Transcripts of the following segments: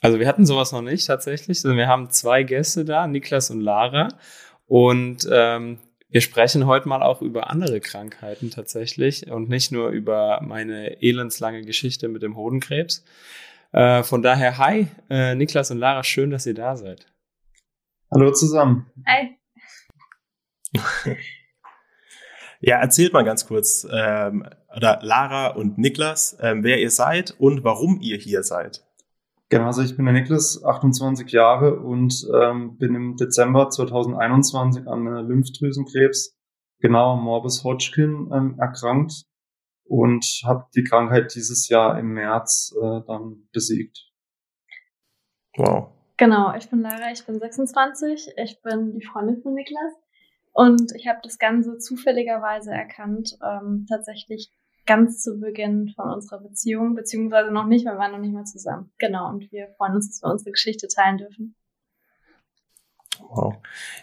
Also wir hatten sowas noch nicht tatsächlich. Wir haben zwei Gäste da, Niklas und Lara. Und ähm, wir sprechen heute mal auch über andere Krankheiten tatsächlich und nicht nur über meine elendslange Geschichte mit dem Hodenkrebs. Äh, von daher, hi, äh, Niklas und Lara, schön, dass ihr da seid. Hallo zusammen. Hi. ja, erzählt mal ganz kurz, ähm, oder Lara und Niklas, ähm, wer ihr seid und warum ihr hier seid. Genau, also ich bin der Niklas, 28 Jahre und ähm, bin im Dezember 2021 an äh, Lymphdrüsenkrebs, genau Morbus Hodgkin, ähm, erkrankt und habe die Krankheit dieses Jahr im März äh, dann besiegt. Wow. Genau, ich bin Lara, ich bin 26, ich bin die Freundin von Niklas und ich habe das Ganze zufälligerweise erkannt, ähm, tatsächlich ganz zu Beginn von unserer Beziehung, beziehungsweise noch nicht, weil wir waren noch nicht mal zusammen. Genau, und wir freuen uns, dass wir unsere Geschichte teilen dürfen. Wow.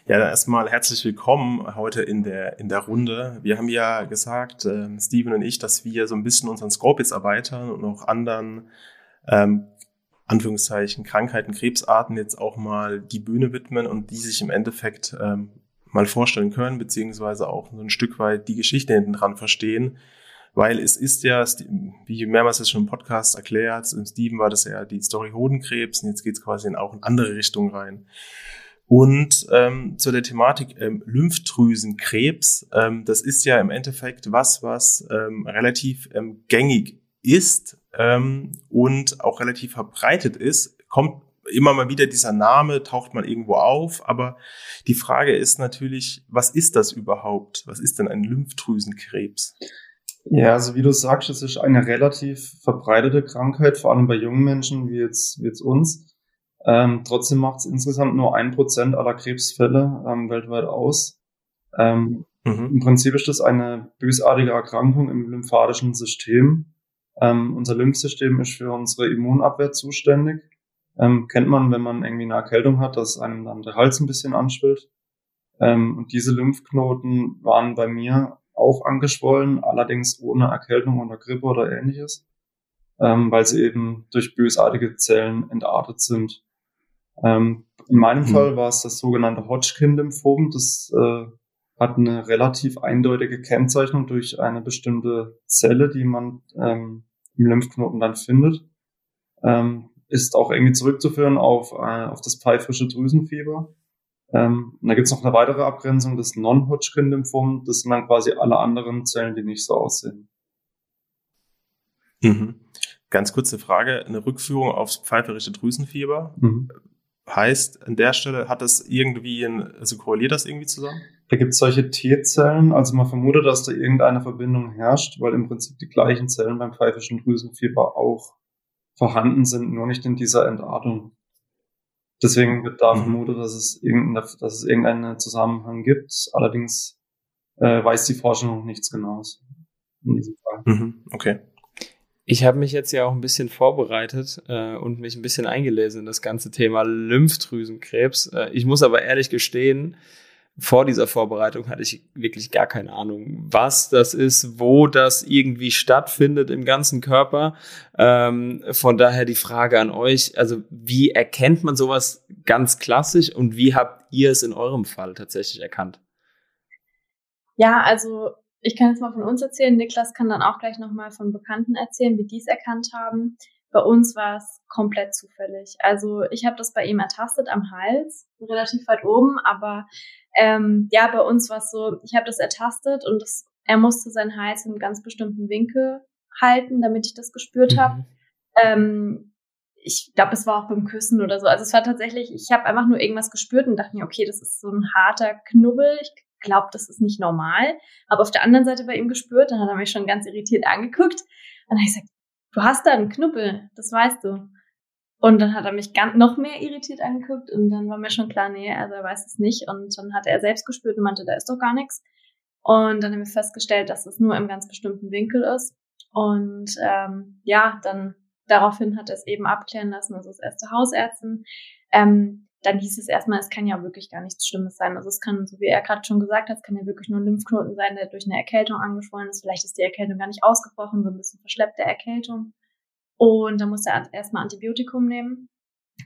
Ja, dann erstmal herzlich willkommen heute in der, in der Runde. Wir haben ja gesagt, äh, Steven und ich, dass wir so ein bisschen unseren Scope jetzt erweitern und auch anderen, ähm, Anführungszeichen, Krankheiten, Krebsarten jetzt auch mal die Bühne widmen und die sich im Endeffekt ähm, mal vorstellen können, beziehungsweise auch so ein Stück weit die Geschichte hinten dran verstehen, weil es ist ja, wie mehrmals jetzt schon im Podcast erklärt, im Steven war das ja die Story Hodenkrebs und jetzt geht es quasi in auch in andere Richtungen rein. Und ähm, zu der Thematik ähm, Lymphdrüsenkrebs, ähm, das ist ja im Endeffekt was, was ähm, relativ ähm, gängig ist ähm, und auch relativ verbreitet ist, kommt immer mal wieder dieser Name, taucht man irgendwo auf, aber die Frage ist natürlich, was ist das überhaupt? Was ist denn ein Lymphdrüsenkrebs? Ja, also wie du sagst, es ist eine relativ verbreitete Krankheit, vor allem bei jungen Menschen wie jetzt, wie jetzt uns. Ähm, trotzdem macht es insgesamt nur ein Prozent aller Krebsfälle ähm, weltweit aus. Ähm, mhm. Im Prinzip ist das eine bösartige Erkrankung im lymphatischen System. Ähm, unser Lymphsystem ist für unsere Immunabwehr zuständig. Ähm, kennt man, wenn man irgendwie eine Erkältung hat, dass einem dann der Hals ein bisschen anschwillt. Ähm, und diese Lymphknoten waren bei mir auch angeschwollen, allerdings ohne Erkältung oder Grippe oder ähnliches, ähm, weil sie eben durch bösartige Zellen entartet sind. Ähm, in meinem mhm. Fall war es das sogenannte Hodgkin-Lymphom. Das äh, hat eine relativ eindeutige Kennzeichnung durch eine bestimmte Zelle, die man ähm, im Lymphknoten dann findet. Ähm, ist auch irgendwie zurückzuführen auf, äh, auf das pfeifrische Drüsenfieber. Ähm, und da gibt es noch eine weitere Abgrenzung des Non-Hodgkin-Lymphom. Das sind dann quasi alle anderen Zellen, die nicht so aussehen. Mhm. Ganz kurze Frage, eine Rückführung aufs pfeiferische Drüsenfieber. Mhm. Heißt, an der Stelle hat das irgendwie, ein, also korreliert das irgendwie zusammen? Da gibt es solche T-Zellen, also man vermutet, dass da irgendeine Verbindung herrscht, weil im Prinzip die gleichen Zellen beim pfeifischen Drüsenfieber auch vorhanden sind, nur nicht in dieser Entartung. Deswegen wird da mhm. vermutet, dass es, dass es irgendeinen Zusammenhang gibt. Allerdings äh, weiß die Forschung noch nichts Genaues in diesem Fall. Mhm. Okay. Ich habe mich jetzt ja auch ein bisschen vorbereitet äh, und mich ein bisschen eingelesen in das ganze Thema Lymphdrüsenkrebs. Äh, ich muss aber ehrlich gestehen, vor dieser Vorbereitung hatte ich wirklich gar keine Ahnung, was das ist, wo das irgendwie stattfindet im ganzen Körper. Ähm, von daher die Frage an euch, also wie erkennt man sowas ganz klassisch und wie habt ihr es in eurem Fall tatsächlich erkannt? Ja, also ich kann jetzt mal von uns erzählen. Niklas kann dann auch gleich nochmal von Bekannten erzählen, wie die es erkannt haben. Bei uns war es komplett zufällig. Also ich habe das bei ihm ertastet am Hals, relativ weit oben, aber ähm, ja, bei uns war es so, ich habe das ertastet und das, er musste seinen Hals in einem ganz bestimmten Winkel halten, damit ich das gespürt mhm. habe. Ähm, ich glaube, es war auch beim Küssen oder so. Also es war tatsächlich, ich habe einfach nur irgendwas gespürt und dachte mir, okay, das ist so ein harter Knubbel. Ich glaube, das ist nicht normal. Aber auf der anderen Seite bei ihm gespürt, dann hat er mich schon ganz irritiert angeguckt. Und dann habe ich gesagt, du hast da einen Knubbel, das weißt du. Und dann hat er mich ganz, noch mehr irritiert angeguckt und dann war mir schon klar, nee, also er weiß es nicht. Und dann hat er selbst gespürt und meinte, da ist doch gar nichts. Und dann haben wir festgestellt, dass es nur im ganz bestimmten Winkel ist. Und ähm, ja, dann daraufhin hat er es eben abklären lassen, also das erste Hausärztin. Ähm, dann hieß es erstmal, es kann ja wirklich gar nichts Schlimmes sein. Also es kann, so wie er gerade schon gesagt hat, es kann ja wirklich nur ein Lymphknoten sein, der durch eine Erkältung angeschwollen ist. Vielleicht ist die Erkältung gar nicht ausgebrochen, so ein bisschen verschleppte Erkältung. Und da muss er erstmal Antibiotikum nehmen.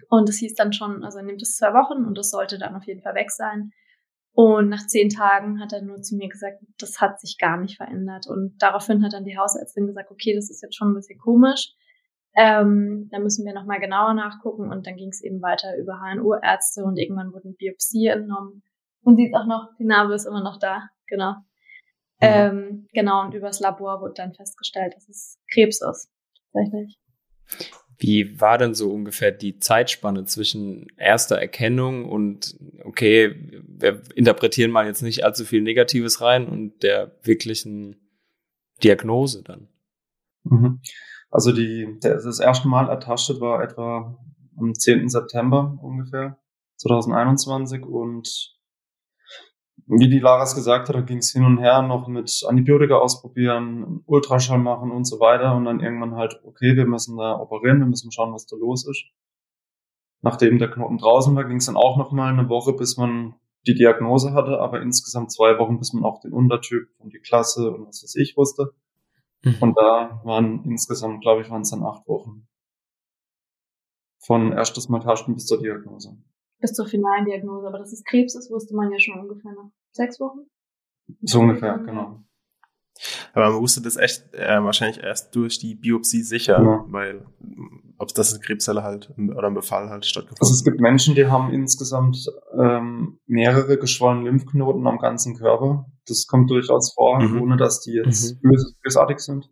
Und es hieß dann schon, also er nimmt es zwei Wochen und das sollte dann auf jeden Fall weg sein. Und nach zehn Tagen hat er nur zu mir gesagt, das hat sich gar nicht verändert. Und daraufhin hat dann die Hausärztin gesagt, okay, das ist jetzt schon ein bisschen komisch. Ähm, da müssen wir nochmal genauer nachgucken. Und dann ging es eben weiter über HNO-Ärzte und irgendwann wurden Biopsie entnommen. Und sieht auch noch, die Narbe ist immer noch da, genau. Mhm. Ähm, genau, und übers Labor wurde dann festgestellt, dass es Krebs ist, tatsächlich. Wie war denn so ungefähr die Zeitspanne zwischen erster Erkennung und, okay, wir interpretieren mal jetzt nicht allzu viel Negatives rein und der wirklichen Diagnose dann? Mhm. Also die, der, das erste Mal ertastet war etwa am 10. September ungefähr 2021 und wie die Laras gesagt hat, da ging es hin und her noch mit Antibiotika ausprobieren, Ultraschall machen und so weiter und dann irgendwann halt, okay, wir müssen da operieren, wir müssen schauen, was da los ist. Nachdem der Knoten draußen war, ging es dann auch noch mal eine Woche, bis man die Diagnose hatte, aber insgesamt zwei Wochen, bis man auch den Untertyp und die Klasse und was weiß ich wusste. Mhm. Und da waren insgesamt, glaube ich, waren es dann acht Wochen. Von erstes Mal Taschen bis zur Diagnose bis zur finalen Diagnose. Aber dass es Krebs ist, wusste man ja schon ungefähr nach sechs Wochen. So ungefähr, genau. Aber man wusste das echt äh, wahrscheinlich erst durch die Biopsie sicher, ja. weil ob das eine Krebszelle halt oder ein Befall halt stattgefunden Also es gibt Menschen, die haben insgesamt ähm, mehrere geschwollene Lymphknoten am ganzen Körper. Das kommt durchaus vor, mhm. ohne dass die jetzt mhm. bösartig sind.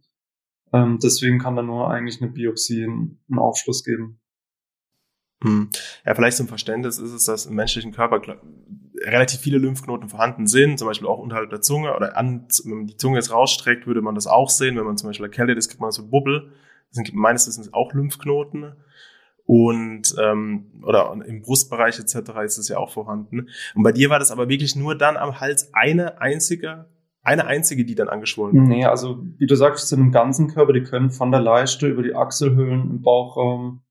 Ähm, deswegen kann da nur eigentlich eine Biopsie einen Aufschluss geben. Hm. Ja, vielleicht zum Verständnis ist es, dass im menschlichen Körper relativ viele Lymphknoten vorhanden sind, zum Beispiel auch unterhalb der Zunge oder an, wenn man die Zunge jetzt rausstreckt, würde man das auch sehen. Wenn man zum Beispiel erkältet ist, kriegt man so Bubbel. Das sind meines Wissens auch Lymphknoten. Und ähm, oder im Brustbereich etc. ist es ja auch vorhanden. Und bei dir war das aber wirklich nur dann am Hals eine einzige, eine einzige, die dann angeschwollen war. Nee, also wie du sagst, sind im ganzen Körper, die können von der Leiste über die Achselhöhlen im Bauchraum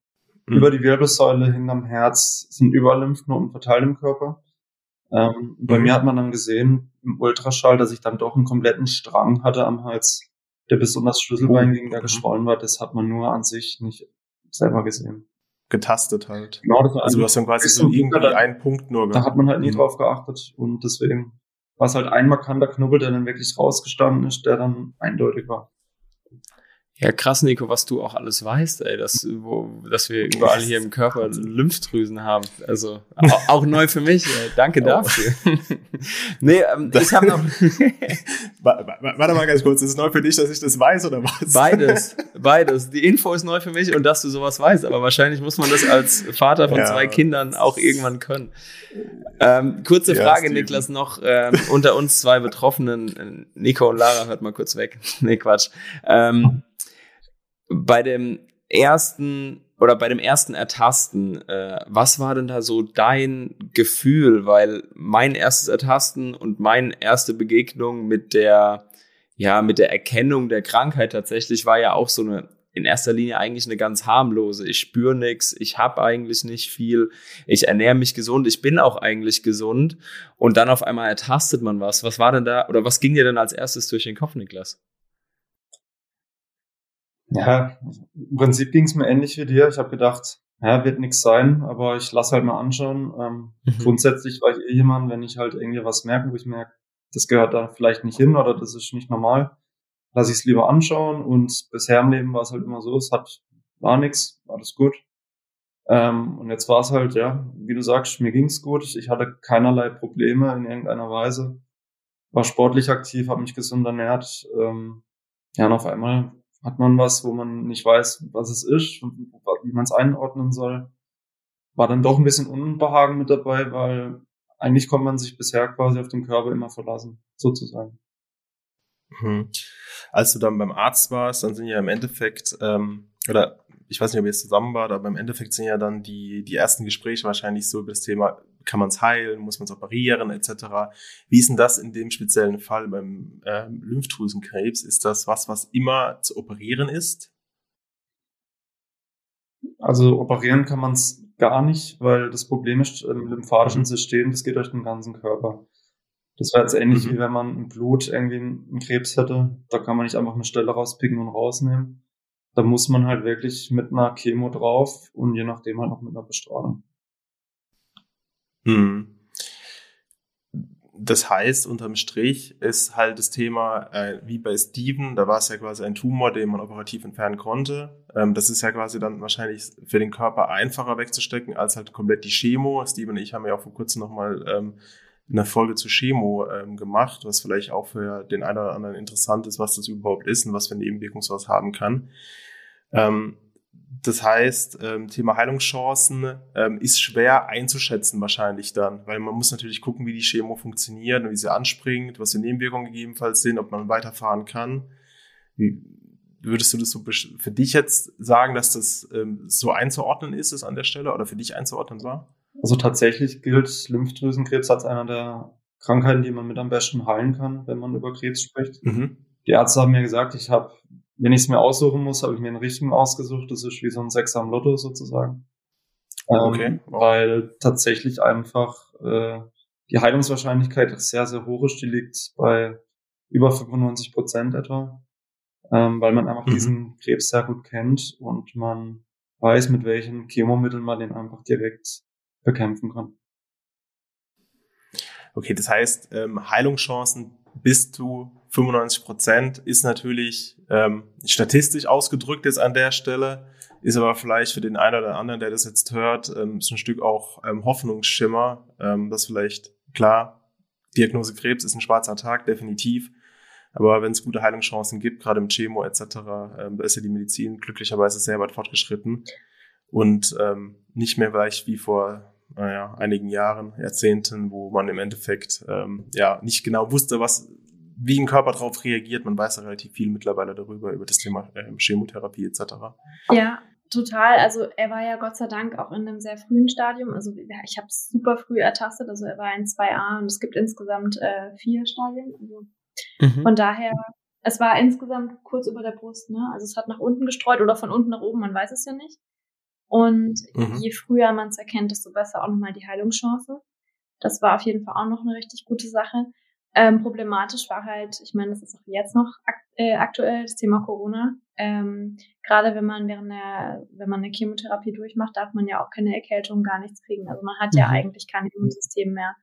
Mhm. Über die Wirbelsäule hinterm Herz sind überall Lymphknoten verteilt im Körper. Ähm, mhm. Bei mir hat man dann gesehen im Ultraschall, dass ich dann doch einen kompletten Strang hatte am Hals, der besonders Schlüsselbein oh. ging, der mhm. geschwollen war. Das hat man nur an sich nicht selber gesehen. Getastet halt. Genau, das war also du hast dann quasi so irgendwie da, einen Punkt nur gehabt. Da hat man halt nie mhm. drauf geachtet und deswegen war es halt ein markanter Knubbel, der dann wirklich rausgestanden ist, der dann eindeutig war. Ja, krass, Nico, was du auch alles weißt, ey, dass, wo, dass wir überall hier im Körper Lymphdrüsen haben. Also auch, auch neu für mich. Ey. Danke oh. dafür. nee, ähm, ich habe noch. Warte mal ganz kurz, ist es neu für dich, dass ich das weiß oder was? Beides, beides. Die Info ist neu für mich und dass du sowas weißt, aber wahrscheinlich muss man das als Vater von ja. zwei Kindern auch irgendwann können. Ähm, kurze ja, Frage, Steven. Niklas, noch ähm, unter uns zwei Betroffenen, Nico und Lara, hört mal kurz weg. nee, Quatsch. Ähm, bei dem ersten oder bei dem ersten Ertasten, äh, was war denn da so dein Gefühl? Weil mein erstes Ertasten und meine erste Begegnung mit der, ja, mit der Erkennung der Krankheit tatsächlich war ja auch so eine in erster Linie eigentlich eine ganz harmlose. Ich spüre nichts, ich habe eigentlich nicht viel, ich ernähre mich gesund, ich bin auch eigentlich gesund und dann auf einmal ertastet man was. Was war denn da oder was ging dir denn als erstes durch den Kopf, Niklas? Ja, im Prinzip ging es mir ähnlich wie dir. Ich habe gedacht, ja, wird nichts sein, aber ich lasse halt mal anschauen. Ähm, mhm. Grundsätzlich war ich eh jemand, wenn ich halt irgendwie was merke, wo ich merke, das gehört da vielleicht nicht hin oder das ist nicht normal, lasse ich es lieber anschauen. Und bisher im Leben war es halt immer so, es hat war nichts, alles gut. Ähm, und jetzt war es halt, ja, wie du sagst, mir ging's gut. Ich hatte keinerlei Probleme in irgendeiner Weise. War sportlich aktiv, habe mich gesund ernährt. Ähm, ja, und auf einmal hat man was, wo man nicht weiß, was es ist und wie man es einordnen soll. War dann doch ein bisschen Unbehagen mit dabei, weil eigentlich konnte man sich bisher quasi auf den Körper immer verlassen, sozusagen. Mhm. Als du dann beim Arzt warst, dann sind ja im Endeffekt, ähm, oder ich weiß nicht, ob ihr es zusammen wart, aber im Endeffekt sind ja dann die, die ersten Gespräche wahrscheinlich so über das Thema, kann man es heilen, muss man es operieren, etc. Wie ist denn das in dem speziellen Fall beim äh, Lymphdrüsenkrebs? Ist das was, was immer zu operieren ist? Also operieren kann man es gar nicht, weil das Problem ist im lymphatischen mhm. System, das geht durch den ganzen Körper. Das wäre jetzt ähnlich mhm. wie wenn man im Blut irgendwie einen Krebs hätte. Da kann man nicht einfach eine Stelle rauspicken und rausnehmen. Da muss man halt wirklich mit einer Chemo drauf und je nachdem halt noch mit einer Bestrahlung. Mhm. Das heißt, unterm Strich ist halt das Thema, äh, wie bei Steven, da war es ja quasi ein Tumor, den man operativ entfernen konnte. Ähm, das ist ja quasi dann wahrscheinlich für den Körper einfacher wegzustecken als halt komplett die Chemo. Steven und ich haben ja auch vor kurzem nochmal ähm, eine Folge zu Chemo ähm, gemacht, was vielleicht auch für den einen oder anderen interessant ist, was das überhaupt ist und was für Nebenwirkungen sowas haben kann. Ähm, das heißt, ähm, Thema Heilungschancen ähm, ist schwer einzuschätzen wahrscheinlich dann, weil man muss natürlich gucken, wie die Chemo funktioniert und wie sie anspringt, was für Nebenwirkungen gegebenenfalls sind, ob man weiterfahren kann. Wie, würdest du das so für dich jetzt sagen, dass das ähm, so einzuordnen ist, es an der Stelle oder für dich einzuordnen war? Also tatsächlich gilt Lymphdrüsenkrebs als einer der Krankheiten, die man mit am besten heilen kann, wenn man über Krebs spricht. Mhm. Die Ärzte haben mir gesagt, ich habe wenn ich es mir aussuchen muss, habe ich mir einen richtigen ausgesucht. Das ist wie so ein Sechser am Lotto sozusagen. Ähm, okay. Ähm, weil tatsächlich einfach äh, die Heilungswahrscheinlichkeit sehr, sehr hoch ist. Die liegt bei über 95 Prozent etwa. Ähm, weil man einfach mhm. diesen Krebs sehr gut kennt und man weiß, mit welchen Chemomitteln man den einfach direkt bekämpfen kann. Okay, das heißt, ähm, Heilungschancen bis zu 95 Prozent ist natürlich ähm, statistisch ausgedrückt jetzt an der Stelle, ist aber vielleicht für den einen oder anderen, der das jetzt hört, ähm, ist ein Stück auch ähm, Hoffnungsschimmer, ähm, dass vielleicht, klar, Diagnose Krebs ist ein schwarzer Tag, definitiv. Aber wenn es gute Heilungschancen gibt, gerade im Chemo etc., ähm, da ist ja die Medizin glücklicherweise sehr weit fortgeschritten und ähm, nicht mehr gleich wie vor naja, einigen Jahren, Jahrzehnten, wo man im Endeffekt ähm, ja nicht genau wusste, was wie ein Körper darauf reagiert. Man weiß ja relativ viel mittlerweile darüber, über das Thema äh, Chemotherapie etc. Ja, total. Also er war ja Gott sei Dank auch in einem sehr frühen Stadium. Also ich habe es super früh ertastet. Also er war in 2a und es gibt insgesamt äh, vier Stadien. Also mhm. Von daher, es war insgesamt kurz über der Brust. Ne? Also es hat nach unten gestreut oder von unten nach oben, man weiß es ja nicht. Und mhm. je früher man es erkennt, desto besser auch nochmal die Heilungschance. Das war auf jeden Fall auch noch eine richtig gute Sache. Ähm, problematisch war halt, ich meine, das ist auch jetzt noch ak äh, aktuell, das Thema Corona. Ähm, Gerade wenn man während der, wenn man eine Chemotherapie durchmacht, darf man ja auch keine Erkältung, gar nichts kriegen. Also man hat mhm. ja eigentlich kein Immunsystem mehr.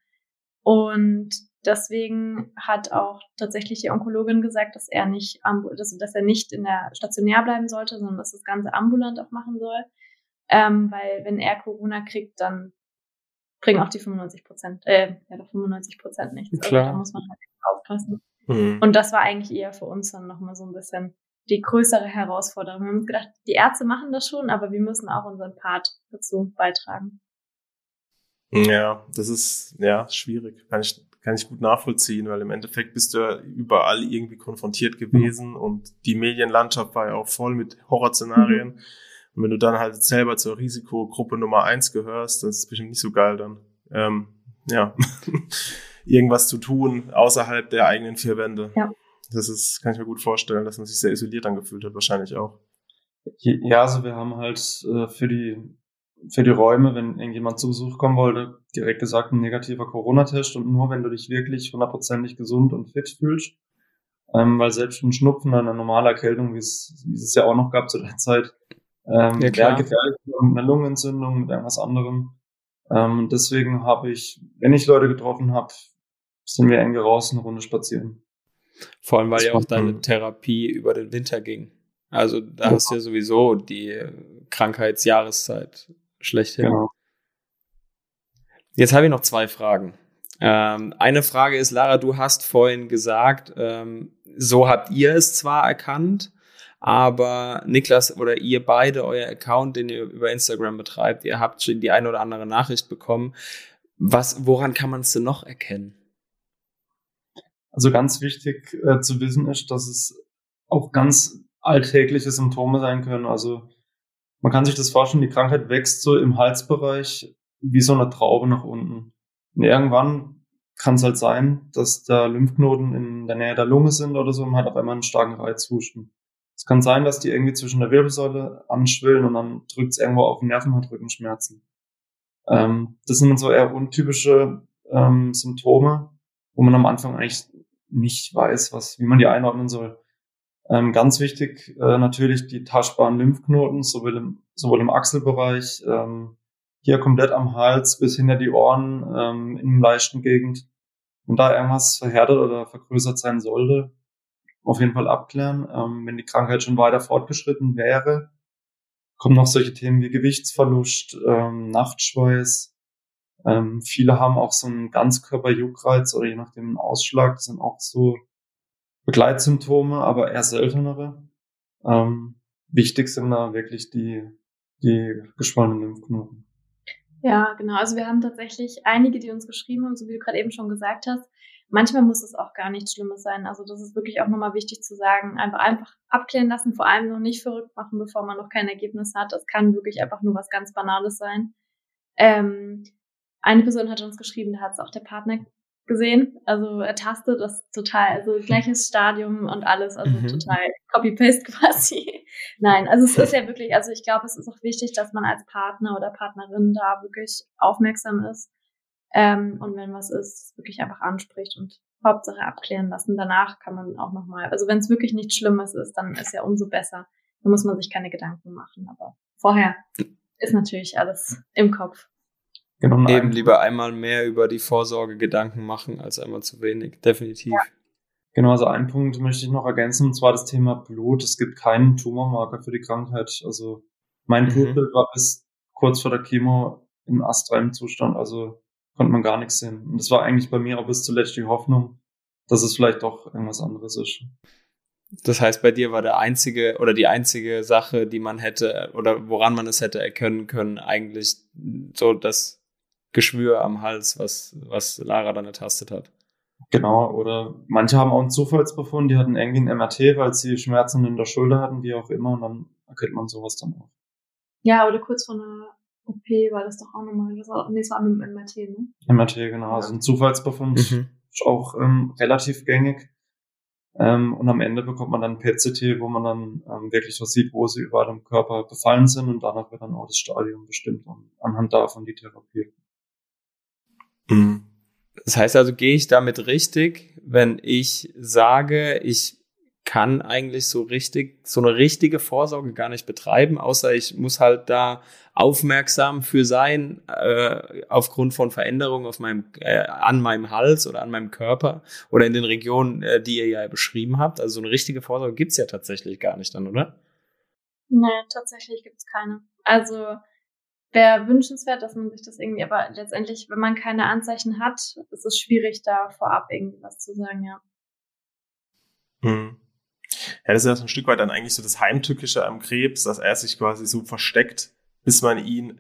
Und deswegen hat auch tatsächlich die Onkologin gesagt, dass er nicht, dass, dass er nicht in der stationär bleiben sollte, sondern dass das Ganze ambulant auch machen soll. Ähm, weil wenn er Corona kriegt, dann bringen auch die 95 Prozent, äh, ja doch 95 Prozent nichts. Klar. Also da muss man halt aufpassen. Mhm. Und das war eigentlich eher für uns dann nochmal so ein bisschen die größere Herausforderung. Wir haben uns gedacht, die Ärzte machen das schon, aber wir müssen auch unseren Part dazu beitragen. Ja, das ist ja schwierig. Kann ich, kann ich gut nachvollziehen, weil im Endeffekt bist du ja überall irgendwie konfrontiert gewesen mhm. und die Medienlandschaft war ja auch voll mit Horrorszenarien. Mhm. Und wenn du dann halt selber zur Risikogruppe Nummer eins gehörst, das ist bestimmt nicht so geil dann. Ähm, ja, irgendwas zu tun außerhalb der eigenen vier Wände. Ja. Das ist, kann ich mir gut vorstellen, dass man sich sehr isoliert angefühlt hat, wahrscheinlich auch. Ja, also wir haben halt äh, für die für die Räume, wenn irgendjemand zu Besuch kommen wollte, direkt gesagt ein negativer Corona-Test und nur wenn du dich wirklich hundertprozentig gesund und fit fühlst, ähm, weil selbst ein Schnupfen oder eine normale Erkältung, wie es, wie es ja auch noch gab zu der Zeit, ähm, ja, klar. gefährlich mit einer Lungenentzündung, mit irgendwas anderem. Ähm, deswegen habe ich, wenn ich Leute getroffen habe, sind wir eng raus eine Runde spazieren. Vor allem, weil ja auch deine Therapie über den Winter ging. Also da ja. hast du ja sowieso die Krankheitsjahreszeit schlechthin. Genau. Jetzt habe ich noch zwei Fragen. Ähm, eine Frage ist, Lara, du hast vorhin gesagt, ähm, so habt ihr es zwar erkannt, aber Niklas oder ihr beide, euer Account, den ihr über Instagram betreibt, ihr habt schon die eine oder andere Nachricht bekommen. Was, woran kann man es denn noch erkennen? Also ganz wichtig äh, zu wissen ist, dass es auch ganz alltägliche Symptome sein können. Also man kann sich das vorstellen, die Krankheit wächst so im Halsbereich wie so eine Traube nach unten. Und irgendwann kann es halt sein, dass da Lymphknoten in der Nähe der Lunge sind oder so und man hat auf einmal einen starken Reizhusten. Es kann sein, dass die irgendwie zwischen der Wirbelsäule anschwillen und dann drückt es irgendwo auf den Nerven und Rückenschmerzen. Ähm, das sind so eher untypische ähm, Symptome, wo man am Anfang eigentlich nicht weiß, was, wie man die einordnen soll. Ähm, ganz wichtig äh, natürlich die taschbaren Lymphknoten, sowohl im, sowohl im Achselbereich, ähm, hier komplett am Hals bis hinter die Ohren ähm, in der leichten Gegend. Wenn da irgendwas verhärtet oder vergrößert sein sollte, auf jeden Fall abklären. Ähm, wenn die Krankheit schon weiter fortgeschritten wäre, kommen noch solche Themen wie Gewichtsverlust, ähm, Nachtschweiß. Ähm, viele haben auch so einen Ganzkörperjuckreiz oder je nachdem einen Ausschlag. Das sind auch so Begleitsymptome, aber eher seltenere. Ähm, wichtig sind da wirklich die, die geschwollenen Lymphknoten. Ja, genau. Also wir haben tatsächlich einige, die uns geschrieben haben, so wie du gerade eben schon gesagt hast. Manchmal muss es auch gar nichts Schlimmes sein. Also das ist wirklich auch nochmal wichtig zu sagen. Einfach, einfach abklären lassen, vor allem noch nicht verrückt machen, bevor man noch kein Ergebnis hat. Das kann wirklich einfach nur was ganz Banales sein. Ähm, eine Person hat uns geschrieben, da hat es auch der Partner gesehen. Also er tastet das total, also gleiches Stadium und alles, also mhm. total Copy-Paste quasi. Nein, also es ist ja wirklich, also ich glaube, es ist auch wichtig, dass man als Partner oder Partnerin da wirklich aufmerksam ist. Ähm, und wenn was ist, wirklich einfach anspricht und Hauptsache abklären lassen. Danach kann man auch nochmal, also wenn es wirklich nichts Schlimmes ist, dann ist ja umso besser. Da muss man sich keine Gedanken machen. Aber vorher ist natürlich alles im Kopf. Genau, Eben lieber einmal mehr über die Vorsorge Gedanken machen, als einmal zu wenig. Definitiv. Ja. Genau, also einen Punkt möchte ich noch ergänzen, und zwar das Thema Blut. Es gibt keinen Tumormarker für die Krankheit. Also mein mhm. Blutbild war bis kurz vor der Chemo im astralen Zustand, also konnte man gar nichts sehen. Und das war eigentlich bei mir auch bis zuletzt die Hoffnung, dass es vielleicht doch irgendwas anderes ist. Das heißt, bei dir war der einzige oder die einzige Sache, die man hätte oder woran man es hätte erkennen können, eigentlich so das Geschwür am Hals, was, was Lara dann ertastet hat. Genau, oder manche haben auch einen Zufallsbefund, die hatten irgendwie ein MRT, weil sie Schmerzen in der Schulter hatten, wie auch immer, und dann erkennt man sowas dann auch. Ja, oder kurz vor einer OP war das doch auch nochmal, das war, nee, das war mit dem MRT, ne? MRT, genau, also ein Zufallsbefund mhm. ist auch ähm, relativ gängig. Ähm, und am Ende bekommt man dann PET-CT, wo man dann ähm, wirklich was sieht, wo sie überall im Körper befallen sind und danach wird dann auch das Stadium bestimmt und anhand davon die Therapie. Mhm. Das heißt also, gehe ich damit richtig, wenn ich sage, ich kann eigentlich so richtig, so eine richtige Vorsorge gar nicht betreiben, außer ich muss halt da aufmerksam für sein, äh, aufgrund von Veränderungen auf meinem, äh, an meinem Hals oder an meinem Körper oder in den Regionen, äh, die ihr ja beschrieben habt. Also so eine richtige Vorsorge gibt's ja tatsächlich gar nicht dann, oder? Nee, tatsächlich gibt's keine. Also wäre wünschenswert, dass man sich das irgendwie, aber letztendlich, wenn man keine Anzeichen hat, ist es schwierig, da vorab irgendwie was zu sagen, ja. Mhm. Ja, das ist ja so ein Stück weit dann eigentlich so das Heimtückische am Krebs, dass er sich quasi so versteckt, bis man ihn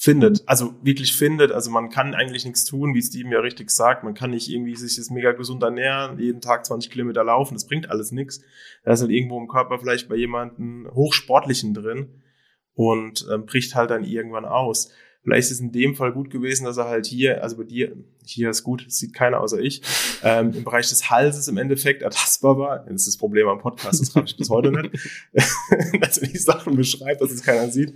findet, mhm. also wirklich findet. Also man kann eigentlich nichts tun, wie Steven ja richtig sagt. Man kann nicht irgendwie sich das mega gesund ernähren, jeden Tag 20 Kilometer laufen, das bringt alles nichts. Da ist halt irgendwo im Körper vielleicht bei jemandem Hochsportlichen drin und ähm, bricht halt dann irgendwann aus. Vielleicht ist es in dem Fall gut gewesen, dass er halt hier, also bei dir, hier ist gut, sieht keiner außer ich, ähm, im Bereich des Halses im Endeffekt ertastbar war. Das ist das Problem am Podcast, das habe ich bis heute nicht. dass er die Sachen beschreibt, dass es keiner sieht.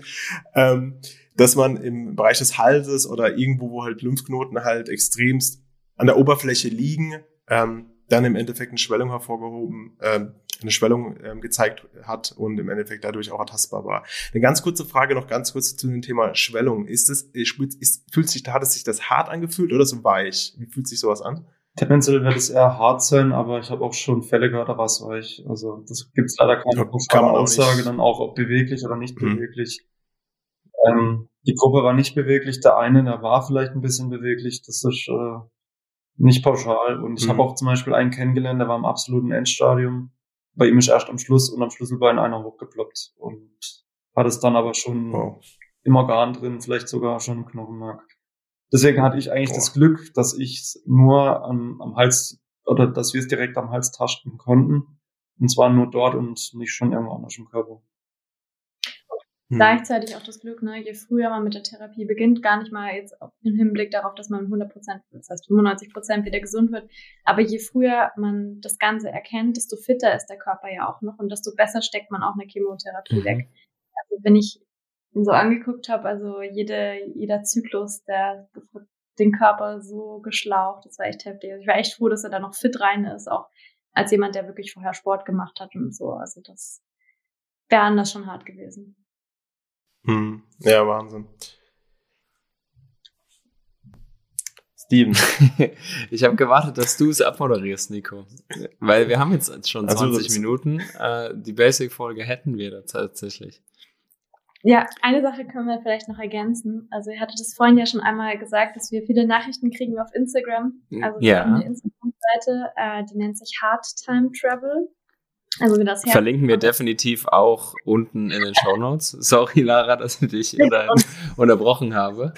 Ähm, dass man im Bereich des Halses oder irgendwo, wo halt Lymphknoten halt extremst an der Oberfläche liegen, ähm, dann im Endeffekt eine Schwellung hervorgehoben, ähm, eine Schwellung ähm, gezeigt hat und im Endeffekt dadurch auch ertastbar war. Eine ganz kurze Frage noch ganz kurz zu dem Thema Schwellung. Ist es, ist, fühlt sich, hat es sich das hart angefühlt oder so weich? Wie fühlt sich sowas an? Tendenziell wird es eher hart sein, aber ich habe auch schon Fälle gehört, da war es weich. Also das gibt es leider keine Kann Aussage, nicht. dann auch ob beweglich oder nicht hm. beweglich. Ähm, die Gruppe war nicht beweglich, der eine, der war vielleicht ein bisschen beweglich. Das ist äh, nicht pauschal. Und ich hm. habe auch zum Beispiel einen kennengelernt, der war im absoluten Endstadium bei ihm ist erst am Schluss und am Schlüsselbein einer hochgeploppt und hat es dann aber schon wow. im Organ drin, vielleicht sogar schon im Knochenmark. Deswegen hatte ich eigentlich wow. das Glück, dass ich nur am, am Hals oder dass wir es direkt am Hals tasten konnten. Und zwar nur dort und nicht schon irgendwo anders im Körper. Hm. gleichzeitig auch das Glück, ne, je früher man mit der Therapie beginnt, gar nicht mal jetzt im Hinblick darauf, dass man 100 Prozent, das heißt 95 Prozent wieder gesund wird, aber je früher man das Ganze erkennt, desto fitter ist der Körper ja auch noch und desto besser steckt man auch eine Chemotherapie mhm. weg. Also wenn ich ihn so angeguckt habe, also jede, jeder Zyklus, der den Körper so geschlaucht, das war echt heftig. Also ich war echt froh, dass er da noch fit rein ist, auch als jemand, der wirklich vorher Sport gemacht hat und so. Also das wäre anders schon hart gewesen. Hm. Ja, Wahnsinn. Steven. ich habe gewartet, dass du es abmoderierst, Nico. Weil wir haben jetzt schon 20 also, Minuten. Äh, die Basic-Folge hätten wir da tatsächlich. Ja, eine Sache können wir vielleicht noch ergänzen. Also ihr hattet es vorhin ja schon einmal gesagt, dass wir viele Nachrichten kriegen auf Instagram. Also wir ja. haben eine Instagram-Seite, äh, die nennt sich Hard Time Travel. Also das Verlinken wir definitiv auch unten in den Show Notes. Sorry, Lara, dass ich dich unter unterbrochen habe.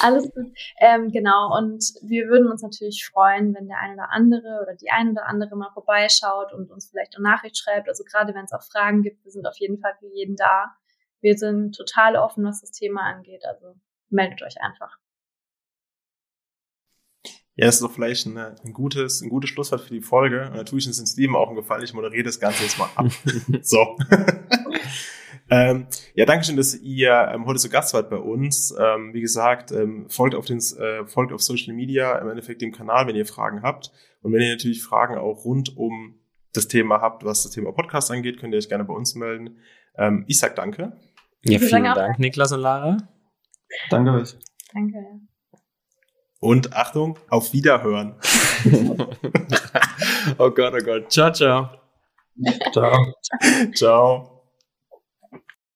Alles gut. Ähm, genau, und wir würden uns natürlich freuen, wenn der eine oder andere oder die eine oder andere mal vorbeischaut und uns vielleicht eine Nachricht schreibt. Also gerade wenn es auch Fragen gibt, wir sind auf jeden Fall für jeden da. Wir sind total offen, was das Thema angeht. Also meldet euch einfach. Ja, ist doch vielleicht ein, ein, gutes, ein gutes Schlusswort für die Folge. Und da tue ich uns in Steven auch einen Gefallen. Ich moderiere das Ganze jetzt mal ab. so. ähm, ja, danke schön, dass ihr ähm, heute so Gast wart bei uns. Ähm, wie gesagt, ähm, folgt auf den, äh, folgt auf Social Media, im Endeffekt dem Kanal, wenn ihr Fragen habt. Und wenn ihr natürlich Fragen auch rund um das Thema habt, was das Thema Podcast angeht, könnt ihr euch gerne bei uns melden. Ähm, ich sag danke. Ja, vielen Dank, Niklas und Lara. Danke euch. Danke. Und Achtung, auf Wiederhören. oh Gott, oh Gott. Ciao, ciao. Ciao. ciao.